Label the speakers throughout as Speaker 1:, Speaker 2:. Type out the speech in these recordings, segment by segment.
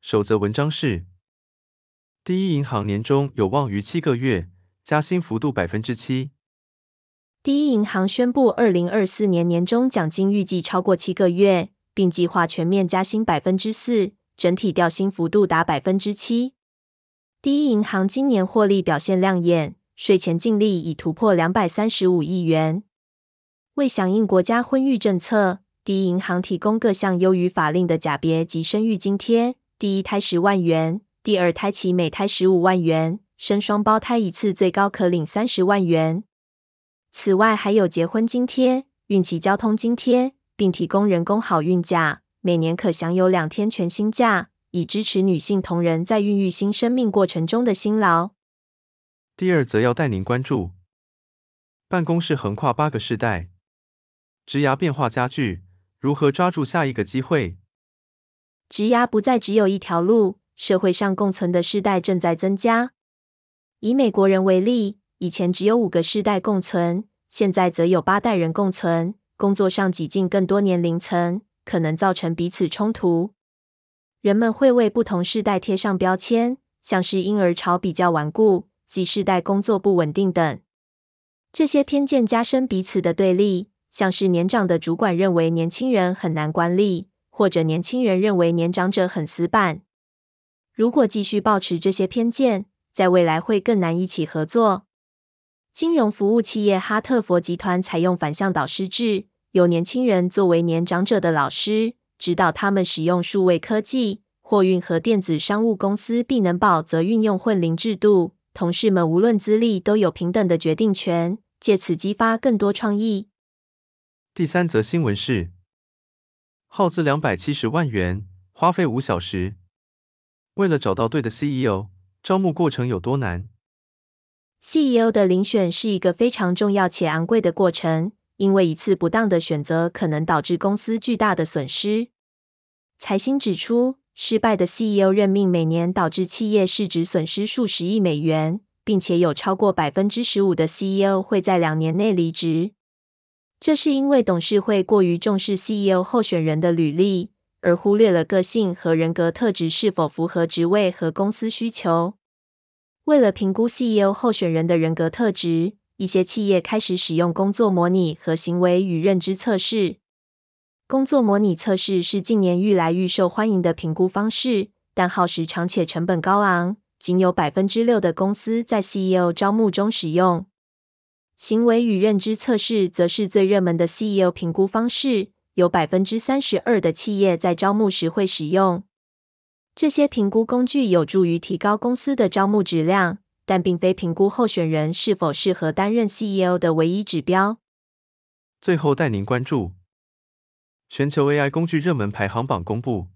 Speaker 1: 首则文章是：第一银行年终有望于七个月加薪幅度百分之七。
Speaker 2: 第一银行宣布，二零二四年年终奖金预计超过七个月，并计划全面加薪百分之四，整体调薪幅度达百分之七。第一银行今年获利表现亮眼，税前净利已突破两百三十五亿元。为响应国家婚育政策，第一银行提供各项优于法令的假别及生育津贴，第一胎十万元，第二胎起每胎十五万元，生双胞胎一次最高可领三十万元。此外还有结婚津贴、孕期交通津贴，并提供人工好孕假，每年可享有两天全薪假，以支持女性同仁在孕育新生命过程中的辛劳。
Speaker 1: 第二则要带您关注，办公室横跨八个世代。职涯变化加剧，如何抓住下一个机会？
Speaker 2: 职涯不再只有一条路，社会上共存的世代正在增加。以美国人为例，以前只有五个世代共存，现在则有八代人共存。工作上挤进更多年龄层，可能造成彼此冲突。人们会为不同世代贴上标签，像是婴儿潮比较顽固、Z 世代工作不稳定等。这些偏见加深彼此的对立。像是年长的主管认为年轻人很难管理，或者年轻人认为年长者很死板。如果继续保持这些偏见，在未来会更难一起合作。金融服务企业哈特佛集团采用反向导师制，由年轻人作为年长者的老师，指导他们使用数位科技。货运和电子商务公司必能保则运用混龄制度，同事们无论资历都有平等的决定权，借此激发更多创意。
Speaker 1: 第三则新闻是，耗资两百七十万元，花费五小时。为了找到对的 CEO，招募过程有多难
Speaker 2: ？CEO 的遴选是一个非常重要且昂贵的过程，因为一次不当的选择可能导致公司巨大的损失。财新指出，失败的 CEO 任命每年导致企业市值损失数十亿美元，并且有超过百分之十五的 CEO 会在两年内离职。这是因为董事会过于重视 CEO 候选人的履历，而忽略了个性和人格特质是否符合职位和公司需求。为了评估 CEO 候选人的人格特质，一些企业开始使用工作模拟和行为与认知测试。工作模拟测试是近年愈来愈受欢迎的评估方式，但耗时长且成本高昂，仅有百分之六的公司在 CEO 招募中使用。行为与认知测试则是最热门的 CEO 评估方式，有百分之三十二的企业在招募时会使用。这些评估工具有助于提高公司的招募质量，但并非评估候选人是否适合担任 CEO 的唯一指标。
Speaker 1: 最后带您关注全球 AI 工具热门排行榜公布，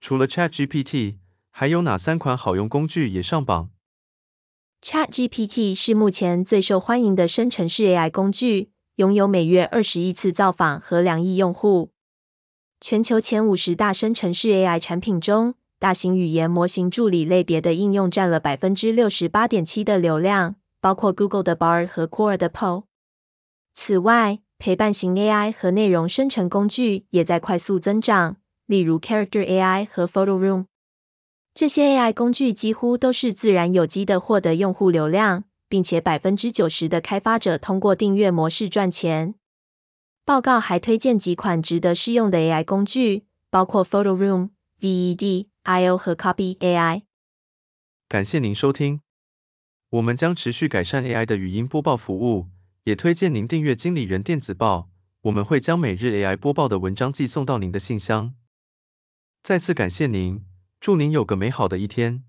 Speaker 1: 除了 ChatGPT，还有哪三款好用工具也上榜
Speaker 2: ？ChatGPT 是目前最受欢迎的生成式 AI 工具，拥有每月二十亿次造访和两亿用户。全球前五十大生成式 AI 产品中，大型语言模型助理类别的应用占了百分之六十八点七的流量，包括 Google 的 Bard 和 Quora 的 Poe。此外，陪伴型 AI 和内容生成工具也在快速增长，例如 Character AI 和 Photo Room。这些 AI 工具几乎都是自然有机的获得用户流量，并且百分之九十的开发者通过订阅模式赚钱。报告还推荐几款值得试用的 AI 工具，包括 Photo Room、VED.io 和 Copy AI。
Speaker 1: 感谢您收听，我们将持续改善 AI 的语音播报服务，也推荐您订阅经理人电子报，我们会将每日 AI 播报的文章寄送到您的信箱。再次感谢您。祝您有个美好的一天。